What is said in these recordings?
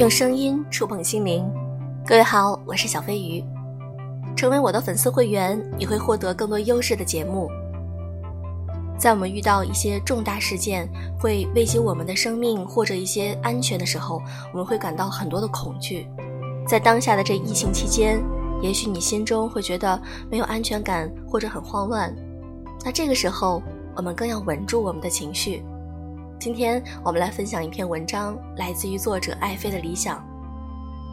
用声音触碰心灵，各位好，我是小飞鱼。成为我的粉丝会员，你会获得更多优质的节目。在我们遇到一些重大事件会威胁我们的生命或者一些安全的时候，我们会感到很多的恐惧。在当下的这疫情期间，也许你心中会觉得没有安全感或者很慌乱。那这个时候，我们更要稳住我们的情绪。今天我们来分享一篇文章，来自于作者爱妃的理想。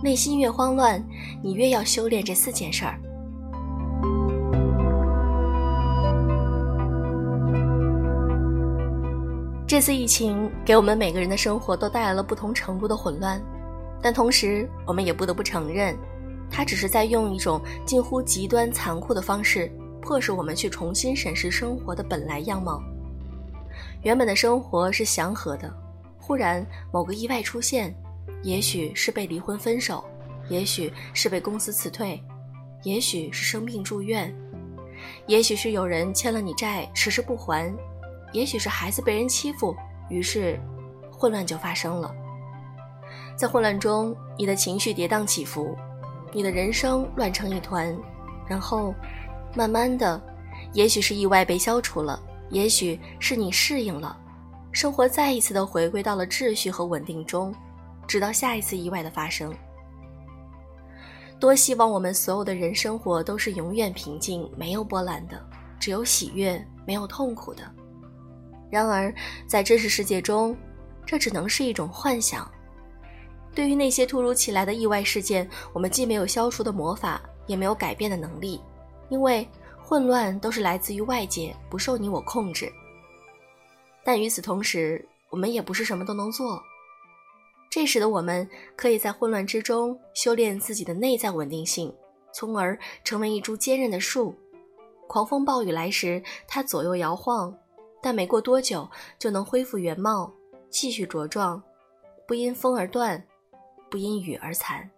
内心越慌乱，你越要修炼这四件事儿。这次疫情给我们每个人的生活都带来了不同程度的混乱，但同时我们也不得不承认，它只是在用一种近乎极端残酷的方式，迫使我们去重新审视生活的本来样貌。原本的生活是祥和的，忽然某个意外出现，也许是被离婚分手，也许是被公司辞退，也许是生病住院，也许是有人欠了你债迟迟不还，也许是孩子被人欺负，于是混乱就发生了。在混乱中，你的情绪跌宕起伏，你的人生乱成一团，然后慢慢的，也许是意外被消除了。也许是你适应了，生活再一次的回归到了秩序和稳定中，直到下一次意外的发生。多希望我们所有的人生活都是永远平静、没有波澜的，只有喜悦，没有痛苦的。然而，在真实世界中，这只能是一种幻想。对于那些突如其来的意外事件，我们既没有消除的魔法，也没有改变的能力，因为。混乱都是来自于外界，不受你我控制。但与此同时，我们也不是什么都能做。这时的我们，可以在混乱之中修炼自己的内在稳定性，从而成为一株坚韧的树。狂风暴雨来时，它左右摇晃，但没过多久就能恢复原貌，继续茁壮，不因风而断，不因雨而残。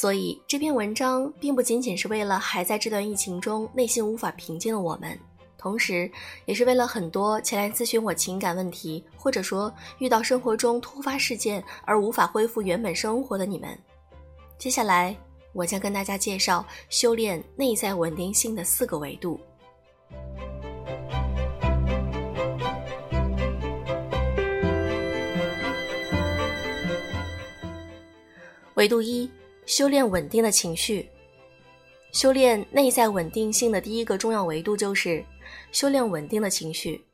所以这篇文章并不仅仅是为了还在这段疫情中内心无法平静的我们，同时也是为了很多前来咨询我情感问题，或者说遇到生活中突发事件而无法恢复原本生活的你们。接下来，我将跟大家介绍修炼内在稳定性的四个维度。维度一。修炼稳定的情绪，修炼内在稳定性的第一个重要维度就是修炼稳定的情绪。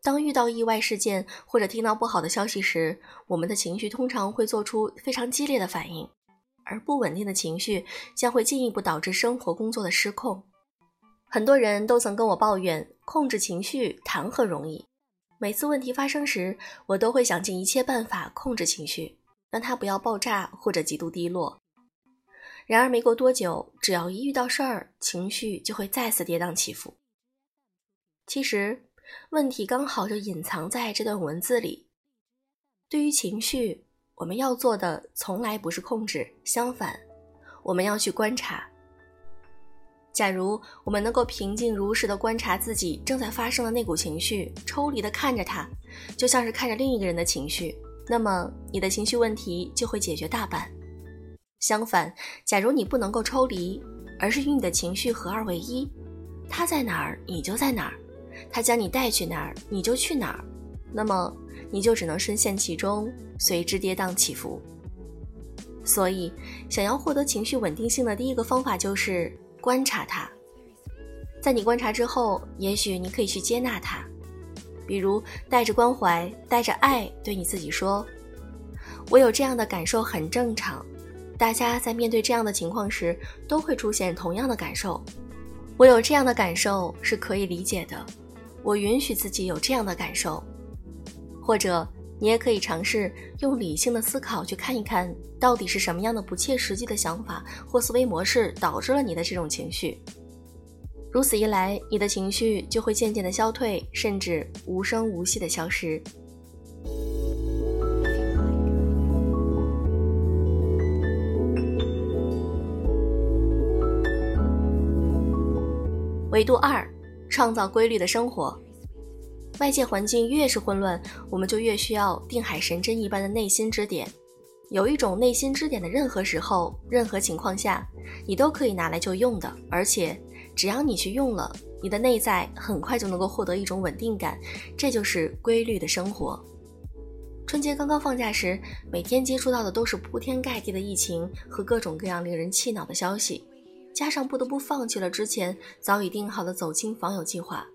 当遇到意外事件或者听到不好的消息时，我们的情绪通常会做出非常激烈的反应，而不稳定的情绪将会进一步导致生活工作的失控。很多人都曾跟我抱怨，控制情绪谈何容易？每次问题发生时，我都会想尽一切办法控制情绪，让它不要爆炸或者极度低落。然而，没过多久，只要一遇到事儿，情绪就会再次跌宕起伏。其实，问题刚好就隐藏在这段文字里。对于情绪，我们要做的从来不是控制，相反，我们要去观察。假如我们能够平静如实的观察自己正在发生的那股情绪，抽离的看着它，就像是看着另一个人的情绪，那么你的情绪问题就会解决大半。相反，假如你不能够抽离，而是与你的情绪合二为一，他在哪儿你就在哪儿，他将你带去哪儿你就去哪儿，那么你就只能深陷其中，随之跌宕起伏。所以，想要获得情绪稳定性的第一个方法就是观察它。在你观察之后，也许你可以去接纳它，比如带着关怀、带着爱对你自己说：“我有这样的感受，很正常。”大家在面对这样的情况时，都会出现同样的感受。我有这样的感受是可以理解的，我允许自己有这样的感受。或者，你也可以尝试用理性的思考去看一看，到底是什么样的不切实际的想法或思维模式导致了你的这种情绪。如此一来，你的情绪就会渐渐的消退，甚至无声无息的消失。维度二，创造规律的生活。外界环境越是混乱，我们就越需要定海神针一般的内心支点。有一种内心支点的任何时候、任何情况下，你都可以拿来就用的，而且只要你去用了，你的内在很快就能够获得一种稳定感。这就是规律的生活。春节刚刚放假时，每天接触到的都是铺天盖地的疫情和各种各样令人气恼的消息，加上不得不放弃了之前早已定好的走亲访友计划，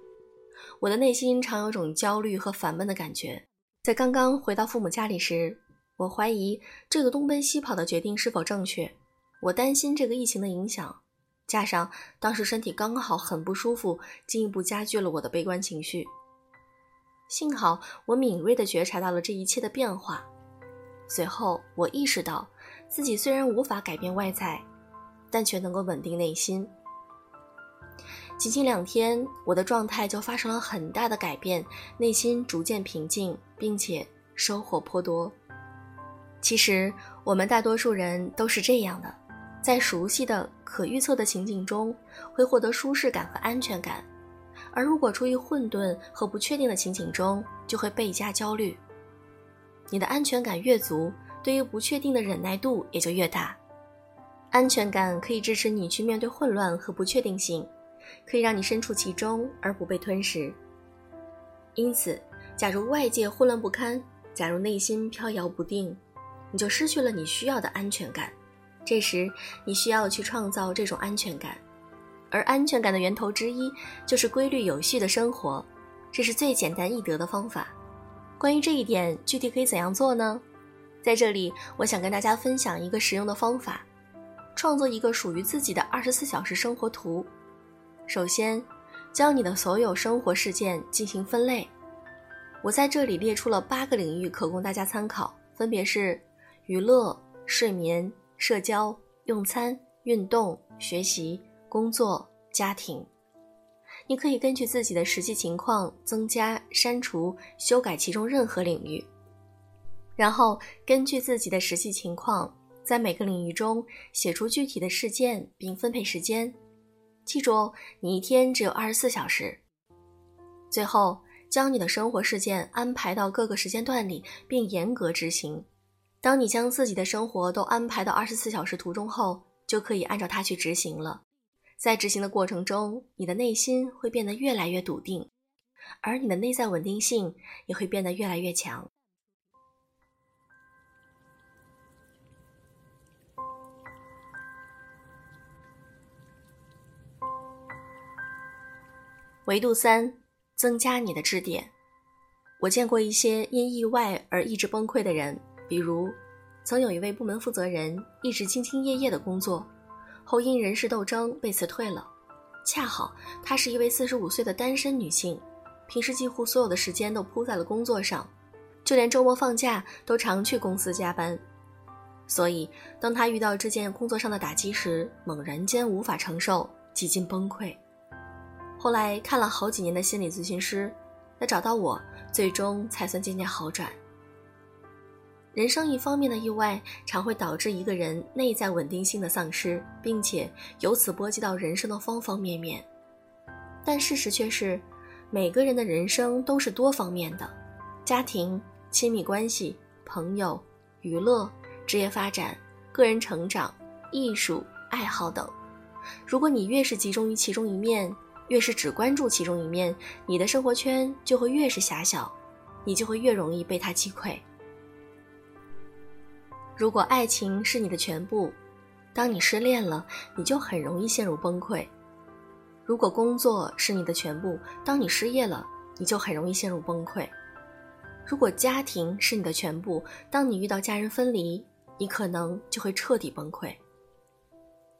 我的内心常有种焦虑和烦闷的感觉。在刚刚回到父母家里时，我怀疑这个东奔西跑的决定是否正确，我担心这个疫情的影响，加上当时身体刚好很不舒服，进一步加剧了我的悲观情绪。幸好我敏锐地觉察到了这一切的变化，随后我意识到自己虽然无法改变外在，但却能够稳定内心。仅仅两天，我的状态就发生了很大的改变，内心逐渐平静，并且收获颇多。其实我们大多数人都是这样的，在熟悉的、可预测的情景中，会获得舒适感和安全感。而如果处于混沌和不确定的情景中，就会倍加焦虑。你的安全感越足，对于不确定的忍耐度也就越大。安全感可以支持你去面对混乱和不确定性，可以让你身处其中而不被吞噬。因此，假如外界混乱不堪，假如内心飘摇不定，你就失去了你需要的安全感。这时，你需要去创造这种安全感。而安全感的源头之一就是规律有序的生活，这是最简单易得的方法。关于这一点，具体可以怎样做呢？在这里，我想跟大家分享一个实用的方法：创作一个属于自己的二十四小时生活图。首先，将你的所有生活事件进行分类。我在这里列出了八个领域可供大家参考，分别是娱乐、睡眠、社交、用餐、运动、学习。工作、家庭，你可以根据自己的实际情况增加、删除、修改其中任何领域，然后根据自己的实际情况，在每个领域中写出具体的事件并分配时间。记住，你一天只有二十四小时。最后，将你的生活事件安排到各个时间段里，并严格执行。当你将自己的生活都安排到二十四小时图中后，就可以按照它去执行了。在执行的过程中，你的内心会变得越来越笃定，而你的内在稳定性也会变得越来越强。维度三：增加你的支点。我见过一些因意外而意志崩溃的人，比如，曾有一位部门负责人一直兢兢业业的工作。后因人事斗争被辞退了，恰好她是一位四十五岁的单身女性，平时几乎所有的时间都扑在了工作上，就连周末放假都常去公司加班。所以，当她遇到这件工作上的打击时，猛然间无法承受，几近崩溃。后来看了好几年的心理咨询师，他找到我，最终才算渐渐好转。人生一方面的意外，常会导致一个人内在稳定性的丧失，并且由此波及到人生的方方面面。但事实却是，每个人的人生都是多方面的：家庭、亲密关系、朋友、娱乐、职业发展、个人成长、艺术爱好等。如果你越是集中于其中一面，越是只关注其中一面，你的生活圈就会越是狭小，你就会越容易被它击溃。如果爱情是你的全部，当你失恋了，你就很容易陷入崩溃；如果工作是你的全部，当你失业了，你就很容易陷入崩溃；如果家庭是你的全部，当你遇到家人分离，你可能就会彻底崩溃。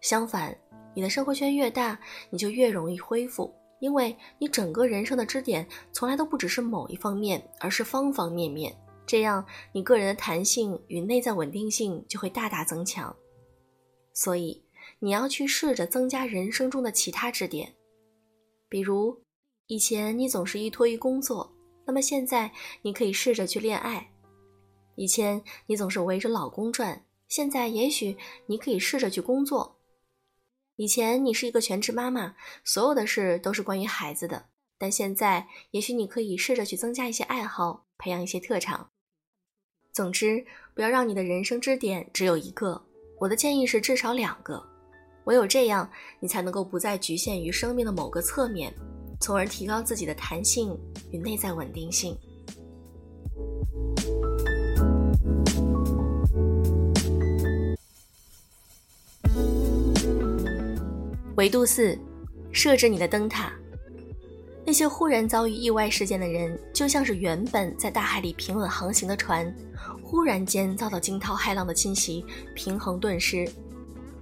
相反，你的生活圈越大，你就越容易恢复，因为你整个人生的支点从来都不只是某一方面，而是方方面面。这样，你个人的弹性与内在稳定性就会大大增强。所以，你要去试着增加人生中的其他支点，比如，以前你总是依托于工作，那么现在你可以试着去恋爱；以前你总是围着老公转，现在也许你可以试着去工作；以前你是一个全职妈妈，所有的事都是关于孩子的，但现在也许你可以试着去增加一些爱好，培养一些特长。总之，不要让你的人生支点只有一个。我的建议是至少两个，唯有这样，你才能够不再局限于生命的某个侧面，从而提高自己的弹性与内在稳定性。维度四，设置你的灯塔。那些忽然遭遇意外事件的人，就像是原本在大海里平稳航行的船，忽然间遭到惊涛骇浪的侵袭，平衡顿失。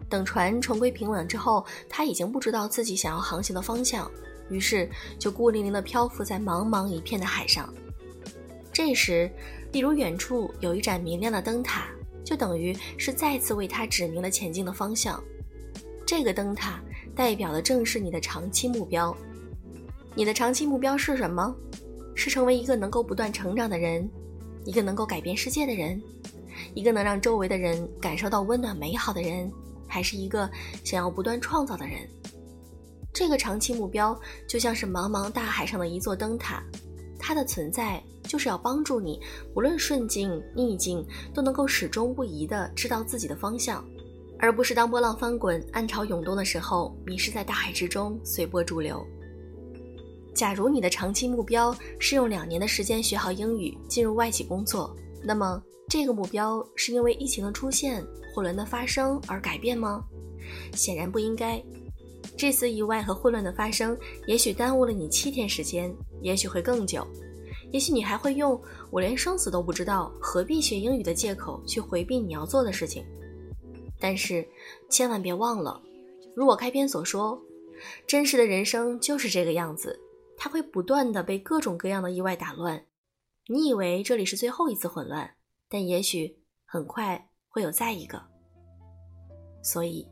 等船重归平稳之后，他已经不知道自己想要航行的方向，于是就孤零零地漂浮在茫茫一片的海上。这时，例如远处有一盏明亮的灯塔，就等于是再次为他指明了前进的方向。这个灯塔代表的正是你的长期目标。你的长期目标是什么？是成为一个能够不断成长的人，一个能够改变世界的人，一个能让周围的人感受到温暖美好的人，还是一个想要不断创造的人？这个长期目标就像是茫茫大海上的一座灯塔，它的存在就是要帮助你，不论顺境逆境，都能够始终不移地知道自己的方向，而不是当波浪翻滚、暗潮涌动的时候，迷失在大海之中，随波逐流。假如你的长期目标是用两年的时间学好英语，进入外企工作，那么这个目标是因为疫情的出现、混乱的发生而改变吗？显然不应该。这次意外和混乱的发生，也许耽误了你七天时间，也许会更久，也许你还会用“我连生死都不知道，何必学英语”的借口去回避你要做的事情。但是千万别忘了，如我开篇所说，真实的人生就是这个样子。它会不断的被各种各样的意外打乱，你以为这里是最后一次混乱，但也许很快会有再一个。所以，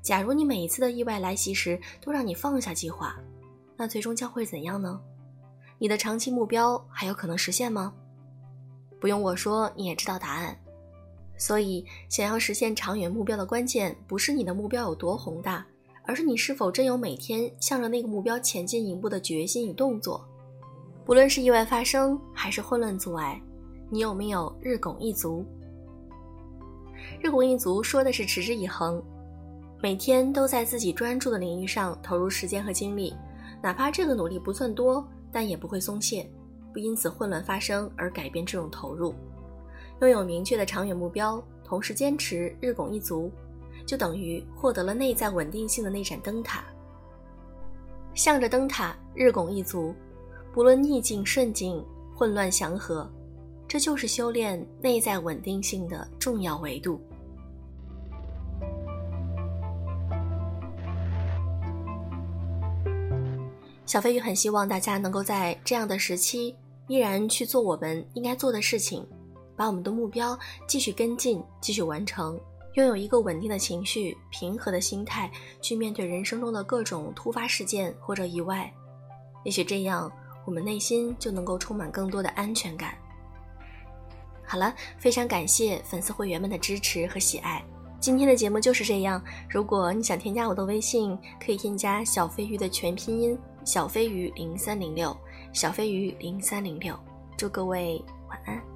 假如你每一次的意外来袭时都让你放下计划，那最终将会怎样呢？你的长期目标还有可能实现吗？不用我说，你也知道答案。所以，想要实现长远目标的关键，不是你的目标有多宏大。而是你是否真有每天向着那个目标前进一步的决心与动作？不论是意外发生还是混乱阻碍，你有没有日拱一卒？日拱一卒说的是持之以恒，每天都在自己专注的领域上投入时间和精力，哪怕这个努力不算多，但也不会松懈，不因此混乱发生而改变这种投入。拥有明确的长远目标，同时坚持日拱一卒。就等于获得了内在稳定性的那盏灯塔，向着灯塔日拱一卒，不论逆境顺境、混乱祥和，这就是修炼内在稳定性的重要维度。小飞鱼很希望大家能够在这样的时期，依然去做我们应该做的事情，把我们的目标继续跟进，继续完成。拥有一个稳定的情绪、平和的心态，去面对人生中的各种突发事件或者意外，也许这样我们内心就能够充满更多的安全感。好了，非常感谢粉丝会员们的支持和喜爱，今天的节目就是这样。如果你想添加我的微信，可以添加小飞鱼的全拼音小飞鱼零三零六，小飞鱼零三零六。祝各位晚安。